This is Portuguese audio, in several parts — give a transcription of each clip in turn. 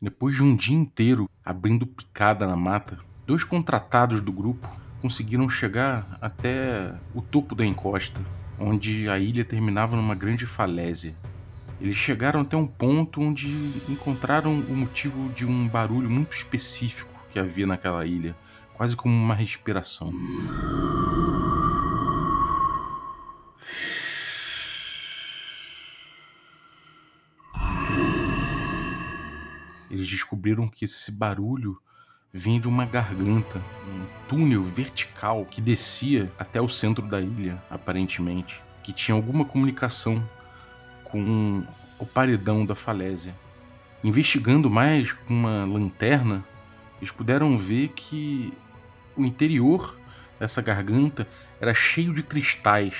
Depois de um dia inteiro abrindo picada na mata, dois contratados do grupo conseguiram chegar até o topo da encosta, onde a ilha terminava numa grande falésia. Eles chegaram até um ponto onde encontraram o motivo de um barulho muito específico que havia naquela ilha, quase como uma respiração. Eles descobriram que esse barulho vinha de uma garganta, um túnel vertical que descia até o centro da ilha, aparentemente, que tinha alguma comunicação com o paredão da falésia. Investigando mais com uma lanterna, eles puderam ver que o interior dessa garganta era cheio de cristais.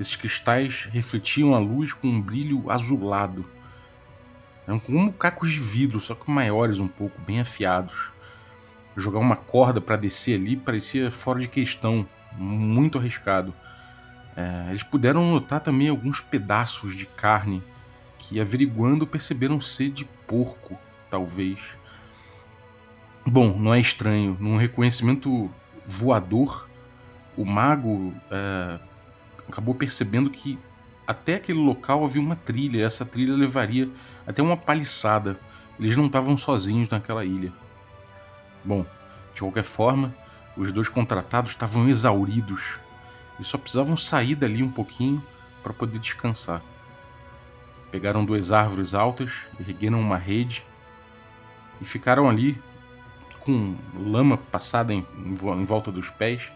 Esses cristais refletiam a luz com um brilho azulado. Eram como cacos de vidro, só que maiores um pouco, bem afiados. Jogar uma corda para descer ali parecia fora de questão, muito arriscado. É, eles puderam notar também alguns pedaços de carne que, averiguando, perceberam ser de porco, talvez. Bom, não é estranho. Num reconhecimento voador, o mago é, acabou percebendo que até aquele local havia uma trilha, essa trilha levaria até uma paliçada. Eles não estavam sozinhos naquela ilha. Bom, de qualquer forma, os dois contratados estavam exauridos e só precisavam sair dali um pouquinho para poder descansar. Pegaram duas árvores altas, ergueram uma rede e ficaram ali com lama passada em, em volta dos pés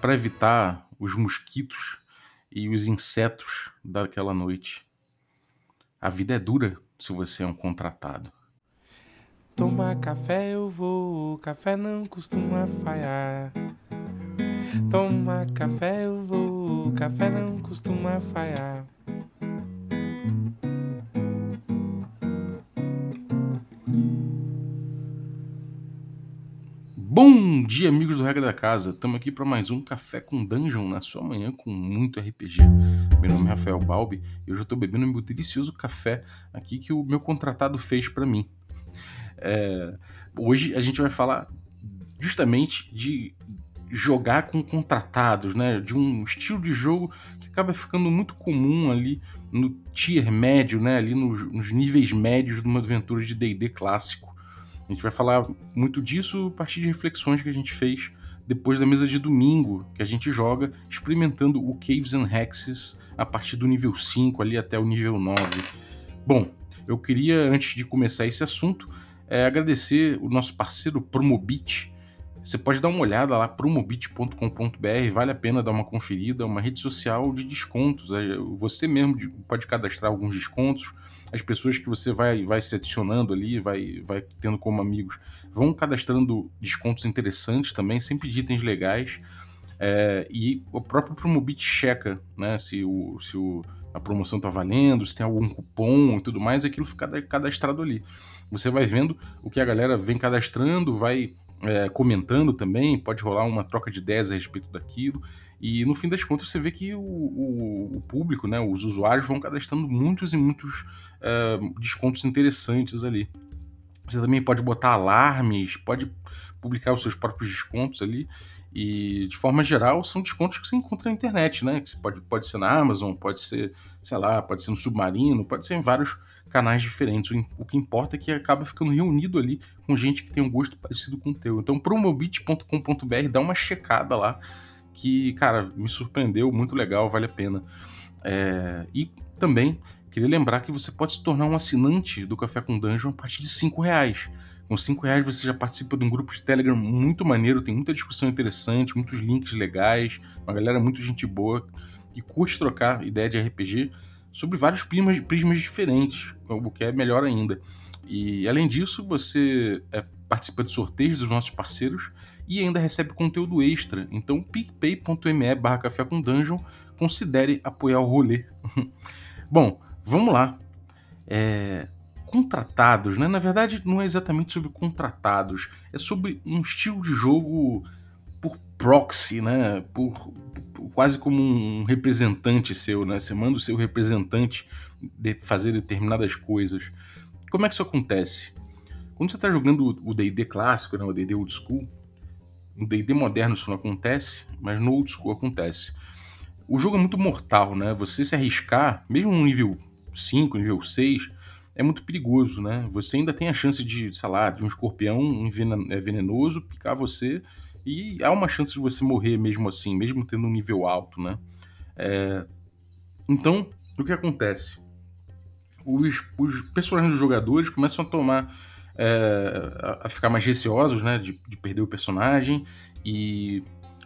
para evitar os mosquitos e os insetos daquela noite. A vida é dura se você é um contratado. Tomar café eu vou, café não costuma falhar. Tomar café eu vou, café não costuma falhar. Bom dia, amigos do Regra da Casa. Estamos aqui para mais um Café com Dungeon na sua manhã com muito RPG. Meu nome é Rafael Balbi e hoje eu estou bebendo meu delicioso café aqui que o meu contratado fez para mim. É, hoje a gente vai falar justamente de jogar com contratados, né? De um estilo de jogo que acaba ficando muito comum ali no tier médio, né? Ali nos, nos níveis médios de uma aventura de D&D clássico. A gente vai falar muito disso a partir de reflexões que a gente fez depois da mesa de domingo, que a gente joga experimentando o Caves and Hexes a partir do nível 5 ali até o nível 9. Bom, eu queria, antes de começar esse assunto, é, agradecer o nosso parceiro Promobit, você pode dar uma olhada lá, promobit.com.br, vale a pena dar uma conferida, é uma rede social de descontos. É, você mesmo pode cadastrar alguns descontos, as pessoas que você vai, vai se adicionando ali, vai, vai tendo como amigos, vão cadastrando descontos interessantes também, sempre de itens legais. É, e o próprio Promobit checa né, se, o, se o, a promoção está valendo, se tem algum cupom e tudo mais, aquilo fica cadastrado ali. Você vai vendo o que a galera vem cadastrando, vai é, comentando também, pode rolar uma troca de ideias a respeito daquilo. E no fim das contas você vê que o, o, o público, né, os usuários vão cadastrando muitos e muitos é, descontos interessantes ali. Você também pode botar alarmes, pode publicar os seus próprios descontos ali. E de forma geral, são descontos que você encontra na internet, né? Que pode, pode ser na Amazon, pode ser, sei lá, pode ser no Submarino, pode ser em vários canais diferentes. O que importa é que acaba ficando reunido ali com gente que tem um gosto parecido com o teu. Então, promobit.com.br, dá uma checada lá, que, cara, me surpreendeu, muito legal, vale a pena. É, e também queria lembrar que você pode se tornar um assinante do Café com Dungeon a partir de 5 reais. Com 5 reais você já participa de um grupo de Telegram muito maneiro, tem muita discussão interessante, muitos links legais, uma galera muito gente boa que curte trocar ideia de RPG sobre vários prismas, prismas diferentes, o que é melhor ainda. E além disso, você é, participa de sorteios dos nossos parceiros e ainda recebe conteúdo extra. Então, picpay.me barra café com dungeon, considere apoiar o rolê. Bom, vamos lá. É, contratados, né? Na verdade, não é exatamente sobre contratados, é sobre um estilo de jogo por proxy, né? Por, por, quase como um representante seu, né? Você manda o seu representante de fazer determinadas coisas. Como é que isso acontece? Quando você está jogando o D&D clássico, né, o D&D old school, no D&D moderno isso não acontece, mas no old school acontece. O jogo é muito mortal, né? Você se arriscar, mesmo no nível 5, nível 6, é muito perigoso, né? Você ainda tem a chance de, sei lá, de um escorpião é venenoso picar você e há uma chance de você morrer mesmo assim, mesmo tendo um nível alto, né? É... Então, o que acontece? Os, os personagens dos jogadores começam a tomar é, a ficar mais receosos, né, de, de, perder o personagem e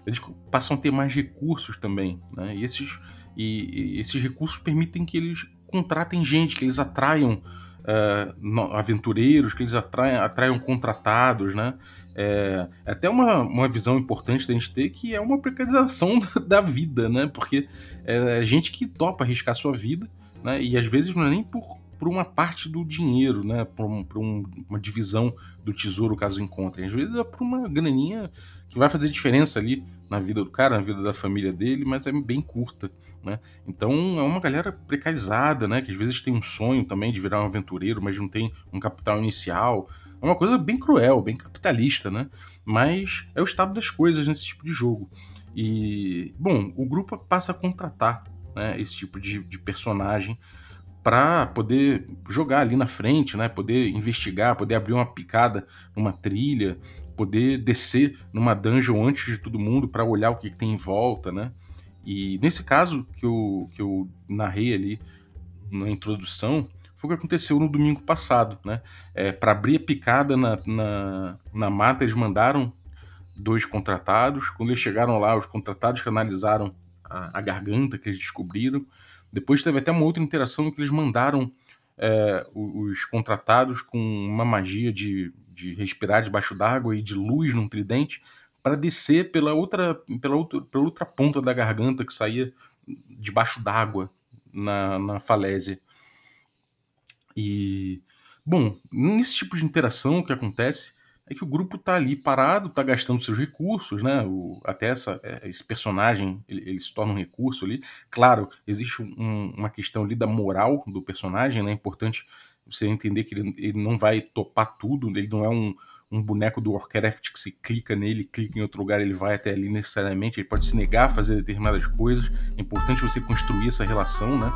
eles passam a ter mais recursos também, né, e esses, e, e esses recursos permitem que eles contratem gente, que eles atraiam uh, aventureiros, que eles atraiam, atraiam contratados, né, é, é até uma, uma visão importante da gente ter que é uma precarização da vida, né, porque é gente que topa arriscar sua vida, né, e às vezes não é nem por por uma parte do dinheiro, né? Por, um, por um, uma divisão do tesouro caso encontrem. Às vezes é por uma graninha que vai fazer diferença ali na vida do cara, na vida da família dele, mas é bem curta, né? Então é uma galera precarizada, né? Que às vezes tem um sonho também de virar um aventureiro, mas não tem um capital inicial. É uma coisa bem cruel, bem capitalista, né? Mas é o estado das coisas nesse tipo de jogo. E, bom, o grupo passa a contratar né, esse tipo de, de personagem para poder jogar ali na frente, né? Poder investigar, poder abrir uma picada numa trilha, poder descer numa dungeon antes de todo mundo para olhar o que, que, tem em volta, né? E nesse caso que eu, que eu narrei ali na introdução, foi o que aconteceu no domingo passado, né? É, para abrir a picada na, na, na mata, eles mandaram dois contratados. Quando eles chegaram lá, os contratados que analisaram a, a garganta que eles descobriram, depois teve até uma outra interação que eles mandaram é, os contratados com uma magia de, de respirar debaixo d'água e de luz num tridente para descer pela outra, pela, outra, pela outra ponta da garganta que saía debaixo d'água na, na falésia. E, bom, nesse tipo de interação que acontece, é que o grupo tá ali parado, tá gastando seus recursos, né? O, até essa, é, esse personagem ele, ele, se torna um recurso ali. Claro, existe um, uma questão ali da moral do personagem, né? É importante você entender que ele, ele não vai topar tudo, ele não é um, um boneco do Warcraft que se clica nele, clica em outro lugar, ele vai até ali necessariamente, ele pode se negar a fazer determinadas coisas. É importante você construir essa relação, né?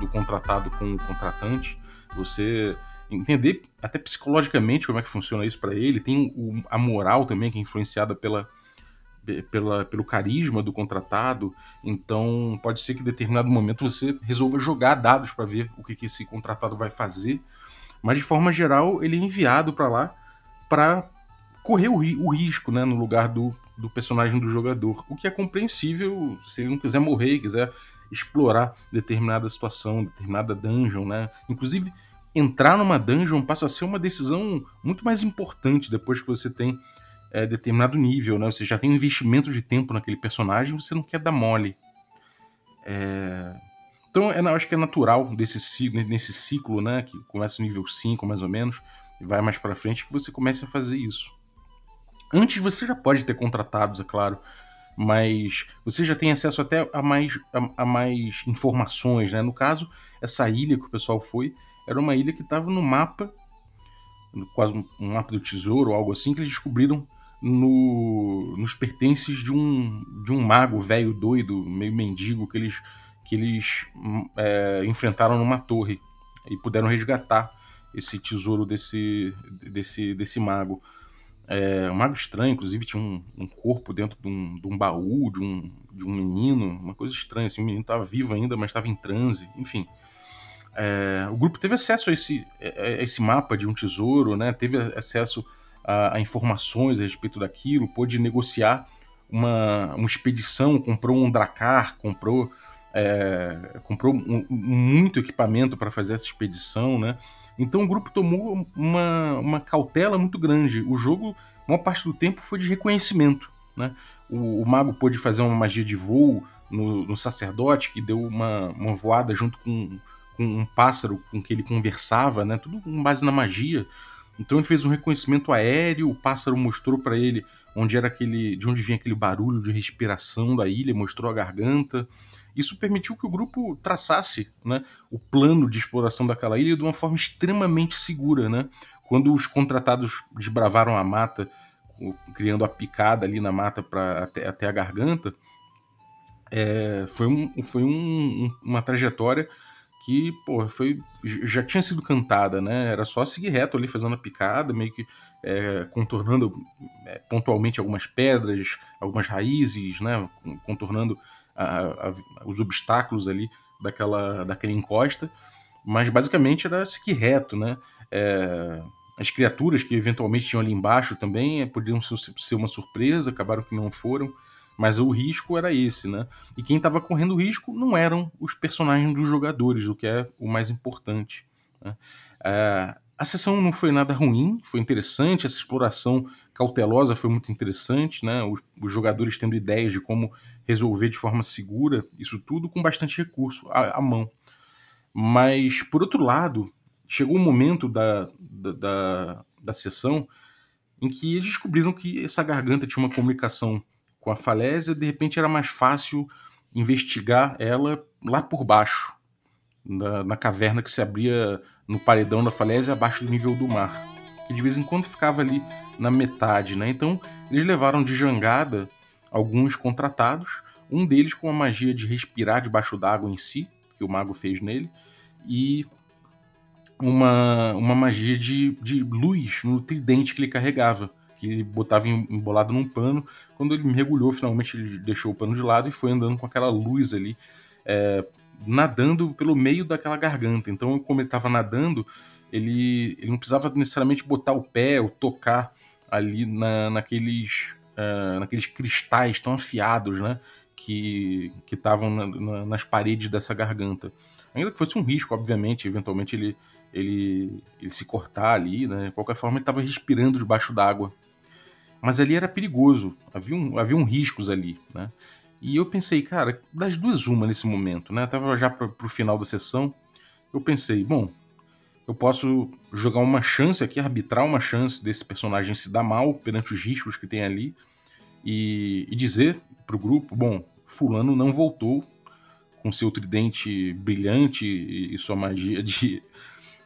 Do contratado com o contratante. Você entender até psicologicamente como é que funciona isso para ele. Tem o, a moral também que é influenciada pela, pela, pelo carisma do contratado. Então pode ser que em determinado momento você resolva jogar dados para ver o que, que esse contratado vai fazer. Mas de forma geral ele é enviado para lá para correr o, o, risco né, no lugar do, do personagem do jogador. O que é compreensível se ele não quiser morrer quiser explorar determinada situação, determinada dungeon, né? Inclusive, entrar numa dungeon passa a ser uma decisão muito mais importante depois que você tem é, determinado nível, né? Você já tem um investimento de tempo naquele personagem, você não quer dar mole. É... Então, é, acho que é natural desse, nesse ciclo, né? Que começa no nível 5, mais ou menos, e vai mais para frente, que você comece a fazer isso. Antes você já pode ter contratados, é claro, mas você já tem acesso até a mais, a, a mais informações, né? No caso, essa ilha que o pessoal foi, era uma ilha que estava no mapa, quase um mapa do tesouro ou algo assim, que eles descobriram no, nos pertences de um, de um mago velho doido, meio mendigo, que eles, que eles é, enfrentaram numa torre e puderam resgatar esse tesouro desse, desse, desse mago. É, um mago estranho, inclusive tinha um, um corpo dentro de um, de um, baú de um, de um menino, uma coisa estranha. Assim, o menino estava vivo ainda, mas estava em transe, enfim. É, o grupo teve acesso a esse, a esse mapa de um tesouro, né? teve acesso a, a, informações a respeito daquilo, pôde negociar uma, uma expedição, comprou um dracar, comprou, é, comprou um, muito equipamento para fazer essa expedição. Né? Então o grupo tomou uma, uma cautela muito grande. O jogo, uma parte do tempo, foi de reconhecimento. Né? O, o mago pôde fazer uma magia de voo no, no sacerdote, que deu uma, uma voada junto com com um pássaro com que ele conversava, né? Tudo com base na magia. Então ele fez um reconhecimento aéreo, o pássaro mostrou para ele onde era aquele, de onde vinha aquele barulho de respiração da ilha, mostrou a garganta. Isso permitiu que o grupo traçasse, né, o plano de exploração daquela ilha de uma forma extremamente segura, né? quando os contratados desbravaram a mata, criando a picada ali na mata para até, até a garganta, é, foi, um, foi um, uma trajetória que, pô, foi, já tinha sido cantada, né? Era só seguir reto ali, fazendo a picada, meio que é, contornando é, pontualmente algumas pedras, algumas raízes, né? Contornando a, a, os obstáculos ali daquela, daquela encosta. Mas basicamente era seguir reto, né? É, as criaturas que eventualmente tinham ali embaixo também é, podiam ser uma surpresa, acabaram que não foram. Mas o risco era esse, né? E quem estava correndo o risco não eram os personagens dos jogadores, o que é o mais importante. Né? É, a sessão não foi nada ruim, foi interessante, essa exploração cautelosa foi muito interessante, né? Os, os, jogadores tendo ideias de como resolver de forma segura isso tudo com bastante recurso à, à mão. Mas, por outro lado, chegou um momento da, da, da, da sessão em que eles descobriram que essa garganta tinha uma comunicação com a falésia, de repente era mais fácil investigar ela lá por baixo, na, na caverna que se abria no paredão da falésia abaixo do nível do mar, que de vez em quando ficava ali na metade, né? Então eles levaram de jangada alguns contratados, um deles com a magia de respirar debaixo d'água em si, que o mago fez nele, e uma, uma magia de, de luz no tridente que ele carregava que ele botava embolado num pano. Quando ele mergulhou, finalmente ele deixou o pano de lado e foi andando com aquela luz ali, é, nadando pelo meio daquela garganta. Então, como ele estava nadando, ele, ele não precisava necessariamente botar o pé ou tocar ali na, naqueles, uh, naqueles cristais tão afiados, né? Que estavam na, na, nas paredes dessa garganta. Ainda que fosse um risco, obviamente, eventualmente ele, ele, ele se cortar ali, né? De qualquer forma, ele estava respirando debaixo d'água mas ali era perigoso, havia, um, havia um riscos ali, né? E eu pensei, cara, das duas uma nesse momento, né? Eu tava já para o final da sessão, eu pensei, bom, eu posso jogar uma chance aqui, arbitrar uma chance desse personagem se dar mal perante os riscos que tem ali e, e dizer pro grupo, bom, fulano não voltou com seu tridente brilhante e sua magia de,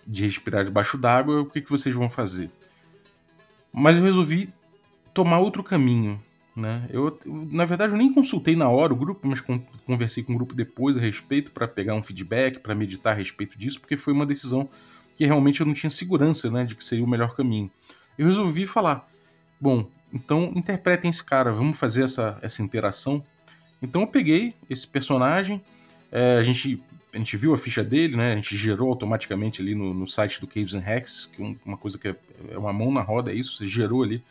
de respirar debaixo d'água, o que, que vocês vão fazer? Mas eu resolvi tomar outro caminho. Né? Eu, na verdade, eu nem consultei na hora o grupo, mas conversei com o grupo depois a respeito para pegar um feedback, para meditar a respeito disso, porque foi uma decisão que realmente eu não tinha segurança né, de que seria o melhor caminho. Eu resolvi falar: bom, então interpretem esse cara, vamos fazer essa, essa interação. Então eu peguei esse personagem, é, a, gente, a gente viu a ficha dele, né, a gente gerou automaticamente ali no, no site do Caves and Hacks, que é uma coisa que é, é uma mão na roda, é isso, você gerou ali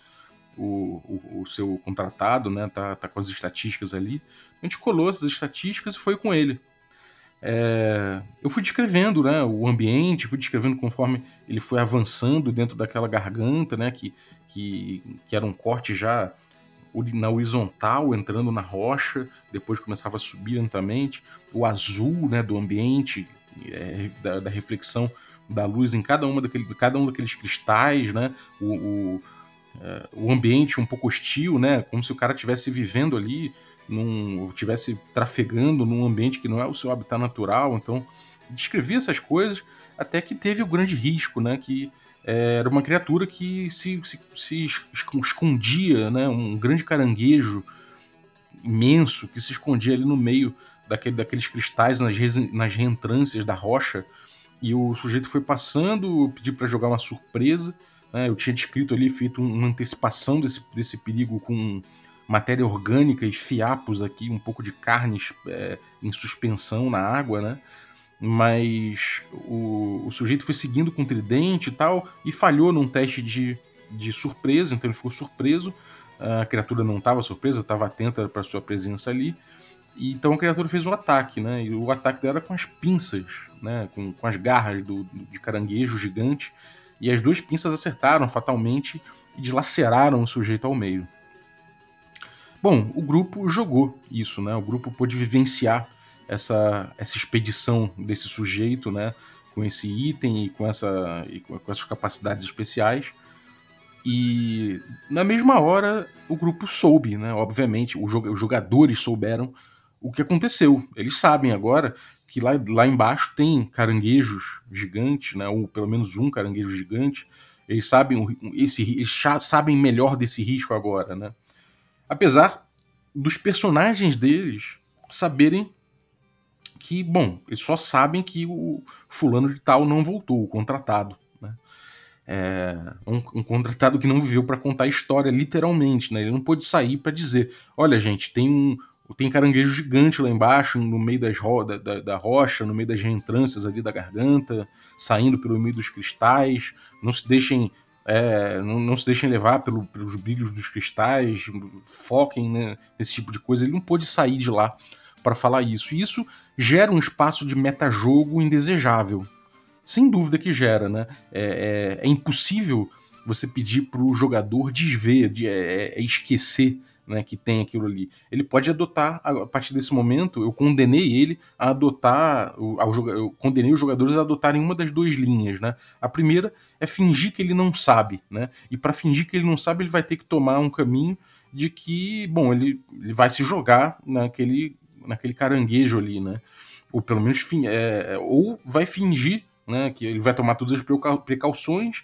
o, o, o, seu contratado, né? Tá, tá com as estatísticas ali. A gente colou essas estatísticas e foi com ele. É, eu fui descrevendo né, o ambiente, fui descrevendo conforme ele foi avançando dentro daquela garganta, né, que, que, que era um corte já na horizontal, entrando na rocha, depois começava a subir lentamente. O azul né, do ambiente, é, da, da, reflexão da luz em cada, uma daquele, cada um daqueles cristais, né, o, o o ambiente um pouco hostil, né? Como se o cara estivesse vivendo ali, num, estivesse trafegando num ambiente que não é o seu habitat natural. Então, descrevia essas coisas até que teve o grande risco, né? Que é, era uma criatura que se, se, se escondia, né? Um grande caranguejo imenso que se escondia ali no meio daquele, daqueles cristais nas, nas reentrâncias da rocha. E o sujeito foi passando, pediu para jogar uma surpresa. Né? Eu tinha descrito ali, feito uma antecipação desse, desse perigo com matéria orgânica e fiapos aqui, um pouco de carnes é, em suspensão na água, né? Mas o, o, sujeito foi seguindo com tridente e tal, e falhou num teste de, de surpresa, então ele ficou surpreso. A criatura não estava surpresa, estava atenta para sua presença ali. E, então a criatura fez o um ataque, né? E o ataque dela era com as pinças, né? Com, com as garras do, de caranguejo gigante e as duas pinças acertaram fatalmente e dilaceraram o sujeito ao meio. Bom, o grupo jogou isso, né? O grupo pôde vivenciar essa, essa expedição desse sujeito, né? Com esse item e com, essa, e com essas capacidades especiais. E na mesma hora o grupo soube, né? Obviamente, os jogadores souberam o que aconteceu. Eles sabem agora que lá, lá embaixo tem caranguejos gigantes, né, ou pelo menos um caranguejo gigante, Eles sabem, esse, eles sabem melhor desse risco agora, né? Apesar dos personagens deles saberem que, bom, eles só sabem que o fulano de tal não voltou, o contratado. Né? É um, um contratado que não viveu para contar a história, literalmente. Né? Ele não pôde sair para dizer: olha, gente, tem um, tem caranguejo gigante lá embaixo, no meio das ro da, da, da, rocha, no meio das reentrâncias ali da garganta, saindo pelo meio dos cristais. Não se deixem é, não, não, se deixem levar pelo, pelos brilhos dos cristais, foquem né, nesse tipo de coisa. Ele não pôde sair de lá para falar isso. E isso gera um espaço de metajogo indesejável. Sem dúvida que gera, né? É, é, é impossível você pedir para o jogador desver, de, é, é esquecer né, que tem aquilo ali. Ele pode adotar, a partir desse momento, eu condenei ele a adotar, eu condenei os jogadores a adotarem uma das duas linhas. Né? A primeira é fingir que ele não sabe, né? e para fingir que ele não sabe, ele vai ter que tomar um caminho de que, bom, ele, ele vai se jogar naquele, naquele caranguejo ali, né? ou pelo menos, é, ou vai fingir né, que ele vai tomar todas as precauções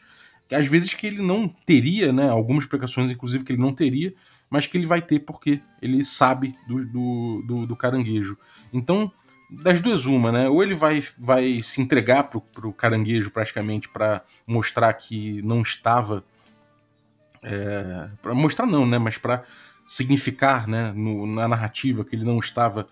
às vezes que ele não teria, né, algumas precauções inclusive que ele não teria, mas que ele vai ter porque ele sabe do, do, do, do caranguejo. Então, das duas uma, né? Ou ele vai, vai se entregar pro, pro caranguejo praticamente para mostrar que não estava, é, para mostrar não, né? Mas para significar, né? No, na narrativa que ele não estava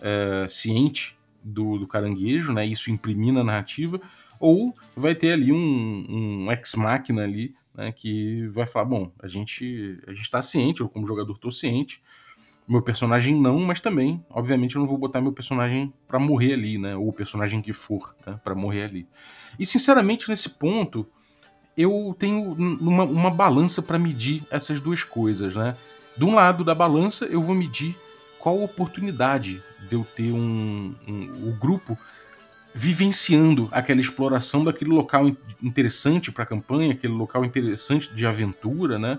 é, ciente do, do caranguejo, né? Isso imprimir na narrativa. Ou vai ter ali um, um ex-máquina ali né, que vai falar, bom, a gente a gente está ciente, eu como jogador estou ciente, meu personagem não, mas também, obviamente, eu não vou botar meu personagem para morrer ali, né, ou o personagem que for, né, para morrer ali. E sinceramente nesse ponto eu tenho uma, uma balança para medir essas duas coisas, né? De um lado da balança eu vou medir qual oportunidade de eu ter um, um o grupo vivenciando aquela exploração daquele local interessante para a campanha, aquele local interessante de aventura, né?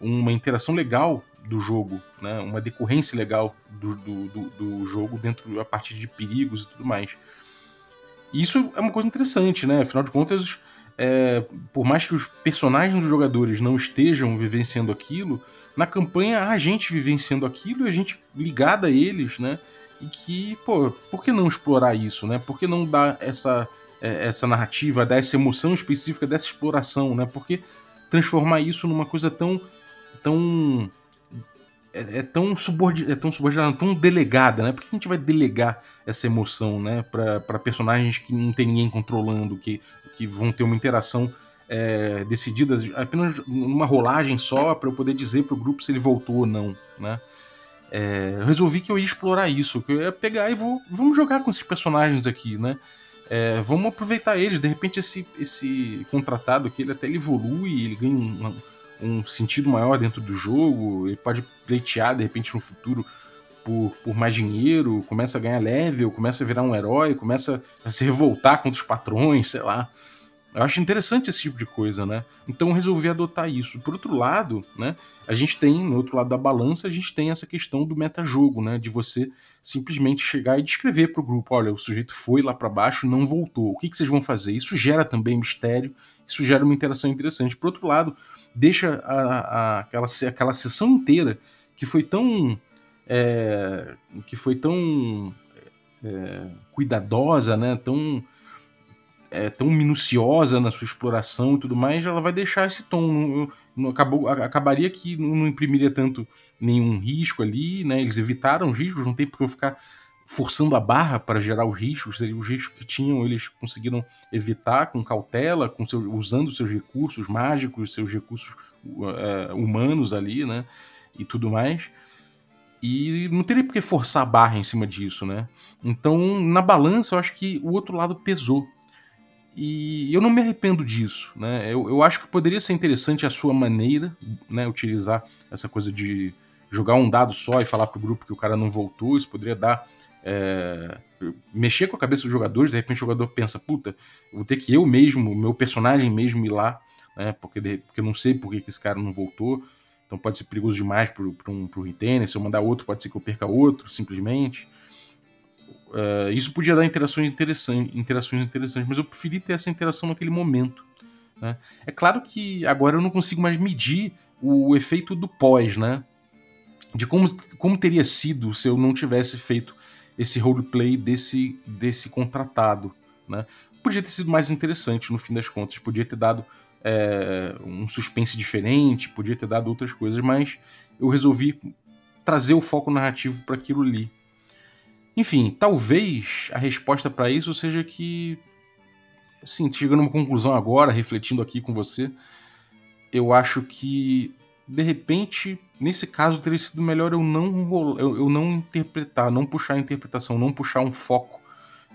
Uma interação legal do jogo, né? Uma decorrência legal do, do, do, do jogo dentro a partir de perigos e tudo mais. Isso é uma coisa interessante, né? Afinal de contas, é, por mais que os personagens dos jogadores não estejam vivenciando aquilo, na campanha há gente vivenciando aquilo e a gente ligada a eles, né? E que, pô, por que não explorar isso, né? Por que não dar essa, é, essa narrativa, dar essa emoção específica dessa exploração, né? Por que transformar isso numa coisa tão. tão. É, é tão, subordinada, é tão subordinada, tão delegada, né? Por que a gente vai delegar essa emoção, né? para personagens que não tem ninguém controlando, que, que vão ter uma interação é, decidida apenas numa rolagem só para eu poder dizer pro grupo se ele voltou ou não, né? É, eu resolvi que eu ia explorar isso, que eu ia pegar e vou, vamos jogar com esses personagens aqui, né? É, vamos aproveitar eles, de repente esse, esse contratado aqui, ele até ele evolui, ele ganha um, um sentido maior dentro do jogo, ele pode pleitear de repente no futuro por, por mais dinheiro, começa a ganhar level, começa a virar um herói, começa a se revoltar contra os patrões, sei lá. Eu acho interessante esse tipo de coisa, né? Então eu resolvi adotar isso. Por outro lado, né, a gente tem, no outro lado da balança, a gente tem essa questão do metajogo, né? De você simplesmente chegar e descrever para o grupo: olha, o sujeito foi lá para baixo, não voltou. O que, que vocês vão fazer? Isso gera também mistério, isso gera uma interação interessante. Por outro lado, deixa a, a, aquela, aquela sessão inteira que foi tão. É, que foi tão é, cuidadosa, né? Tão é, tão minuciosa na sua exploração e tudo mais, ela vai deixar esse tom. Não, não acabou, acabaria que não imprimiria tanto nenhum risco ali, né? Eles evitaram os riscos, não tem porque eu ficar forçando a barra para gerar os riscos. Os riscos que tinham, eles conseguiram evitar com cautela, com seu, usando seus recursos mágicos, seus recursos uh, humanos ali, né? E tudo mais. E não teria por que forçar a barra em cima disso, né? Então, na balança, eu acho que o outro lado pesou. E eu não me arrependo disso, né? Eu, eu acho que poderia ser interessante a sua maneira, né? Utilizar essa coisa de jogar um dado só e falar pro grupo que o cara não voltou, isso poderia dar. É, mexer com a cabeça dos jogadores, de repente o jogador pensa, puta, vou ter que eu mesmo, meu personagem mesmo ir lá, né? Porque, de, porque eu não sei por que, que esse cara não voltou. Então pode ser perigoso demais pro, um, pro retainer. Se eu mandar outro, pode ser que eu perca outro, simplesmente. Uh, isso podia dar interações interessantes, interações interessantes, mas eu preferi ter essa interação naquele momento. Né? É claro que agora eu não consigo mais medir o efeito do pós, né? De como, como teria sido se eu não tivesse feito esse roleplay desse, desse contratado, né? Podia ter sido mais interessante no fim das contas, podia ter dado é, um suspense diferente, podia ter dado outras coisas, mas eu resolvi trazer o foco narrativo para aquilo ali. Enfim, talvez a resposta para isso seja que, assim, chegando a uma conclusão agora, refletindo aqui com você, eu acho que de repente, nesse caso, teria sido melhor eu não eu, eu não interpretar, não puxar a interpretação, não puxar um foco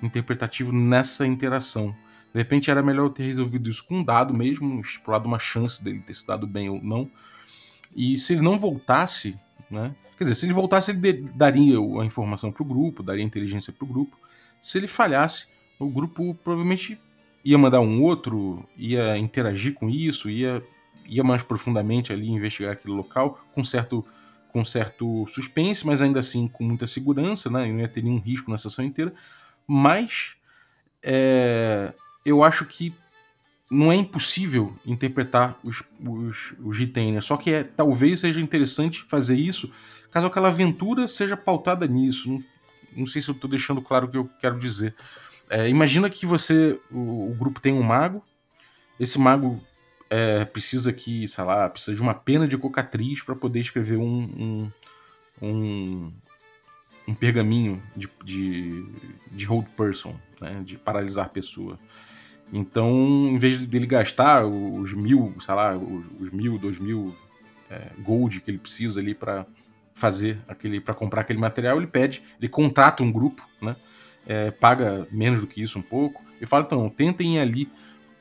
interpretativo nessa interação. De repente era melhor eu ter resolvido isso com um dado mesmo, explorado uma chance dele ter se dado bem ou não. E se ele não voltasse, né? Quer dizer, se ele voltasse, ele daria a informação para o grupo, daria inteligência para o grupo. Se ele falhasse, o grupo provavelmente ia mandar um outro, ia interagir com isso, ia ia mais profundamente ali investigar aquele local com certo com certo suspense, mas ainda assim com muita segurança, né? não ia ter nenhum risco na sessão inteira. Mas é, eu acho que não é impossível interpretar os, os, os retainers, só que é, talvez seja interessante fazer isso caso aquela aventura seja pautada nisso. Não, não sei se eu estou deixando claro o que eu quero dizer. É, imagina que você, o, o, grupo tem um mago, esse mago é, precisa que, sei lá, precisa de uma pena de cocatriz para poder escrever um, um, um, um pergaminho de, de, de hold person, né, de paralisar pessoa. Então, em vez dele gastar os mil, sei lá, os mil, dois mil é, gold que ele precisa ali para fazer aquele, para comprar aquele material, ele pede, ele contrata um grupo, né? É, paga menos do que isso um pouco e fala então tentem ir ali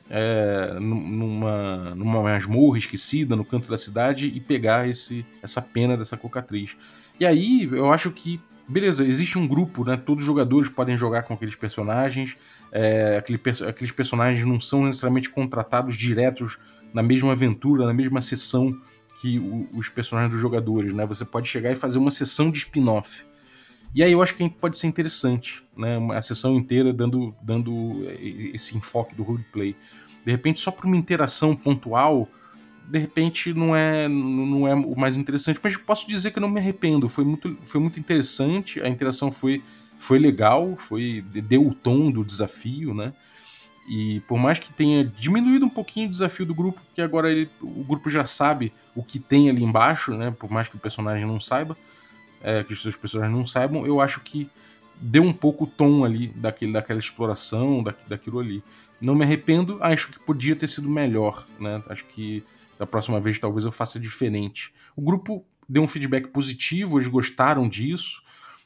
é, numa, numa masmorra esquecida no canto da cidade e pegar esse, essa pena dessa cocatriz. E aí eu acho que, beleza, existe um grupo, né? Todos os jogadores podem jogar com aqueles personagens, é, aquele, aqueles personagens não são necessariamente contratados diretos na mesma aventura, na mesma sessão que o, os personagens dos jogadores, né? Você pode chegar e fazer uma sessão de spin-off. E aí eu acho que pode ser interessante, né? A sessão inteira dando, dando esse enfoque do roleplay. De repente, só para uma interação pontual, de repente não é, não é o mais interessante, mas posso dizer que eu não me arrependo. Foi muito, foi muito interessante, a interação foi, foi legal, foi deu o tom do desafio, né? E por mais que tenha diminuído um pouquinho o desafio do grupo, porque agora ele, o grupo já sabe o que tem ali embaixo, né? Por mais que o personagem não saiba, é, que os seus personagens não saibam, eu acho que deu um pouco o tom ali daquele, daquela exploração, da, daquilo ali. Não me arrependo, acho que podia ter sido melhor, né? Acho que da próxima vez talvez eu faça diferente. O grupo deu um feedback positivo, eles gostaram disso.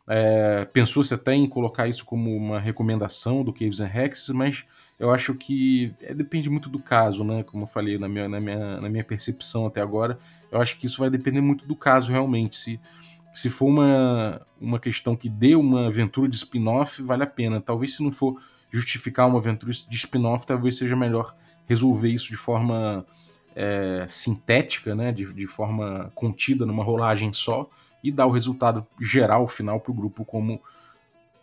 É, Pensou-se até em colocar isso como uma recomendação do Caves and Hexes, mas eu acho que é, depende muito do caso, né? Como eu falei na minha, na, minha, na minha percepção até agora, eu acho que isso vai depender muito do caso realmente. Se se for uma, uma questão que dê uma aventura de spin-off, vale a pena. Talvez se não for justificar uma aventura de spin-off, talvez seja melhor resolver isso de forma é, sintética, né? De, de forma contida numa rolagem só e dar o resultado geral final para o grupo, como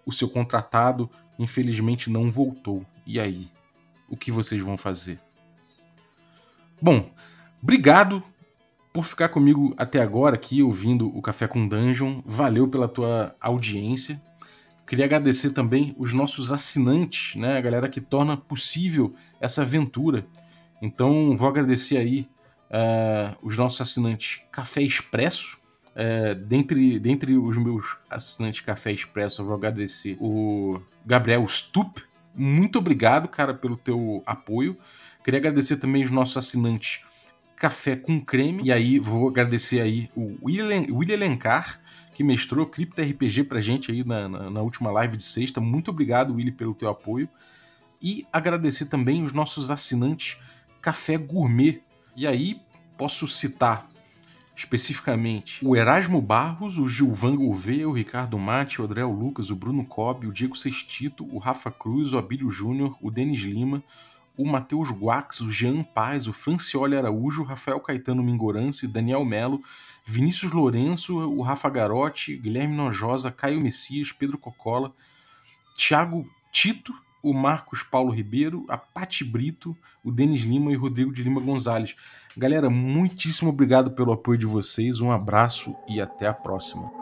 o seu contratado infelizmente não voltou. E aí? O que vocês vão fazer? Bom, obrigado por ficar comigo até agora aqui ouvindo o Café com Dungeon. Valeu pela tua audiência. Queria agradecer também os nossos assinantes, né, a galera que torna possível essa aventura. Então vou agradecer aí uh, os nossos assinantes Café Expresso. Uh, dentre, dentre os meus assinantes Café Expresso, eu vou agradecer o Gabriel Stup. Muito obrigado, cara, pelo teu apoio. Queria agradecer também os nossos assinantes café com creme. E aí vou agradecer aí o William, William Lencar, que mestrou Cripto RPG pra gente aí na, na, na, última live de sexta. Muito obrigado, Willy, pelo teu apoio. E agradecer também os nossos assinantes Café Gourmet. E aí posso citar especificamente o Erasmo Barros, o Gilvan Gouveia, o Ricardo Mate, o Adriel Lucas, o Bruno Cobb, o Diego Sextito, o Rafa Cruz, o Abílio Júnior, o Denis Lima, o Matheus Guax, o Jean Paz, o Francioli Araújo, o Rafael Caetano Mingorance, Daniel Melo, Vinícius Lourenço, o Rafa Garotti, Guilherme Nojosa, Caio Messias, Pedro Cocola, Thiago Tito, o Marcos Paulo Ribeiro, a Pati Brito, o Denis Lima e o Rodrigo de Lima Gonzalez. Galera, muitíssimo obrigado pelo apoio de vocês, um abraço e até a próxima.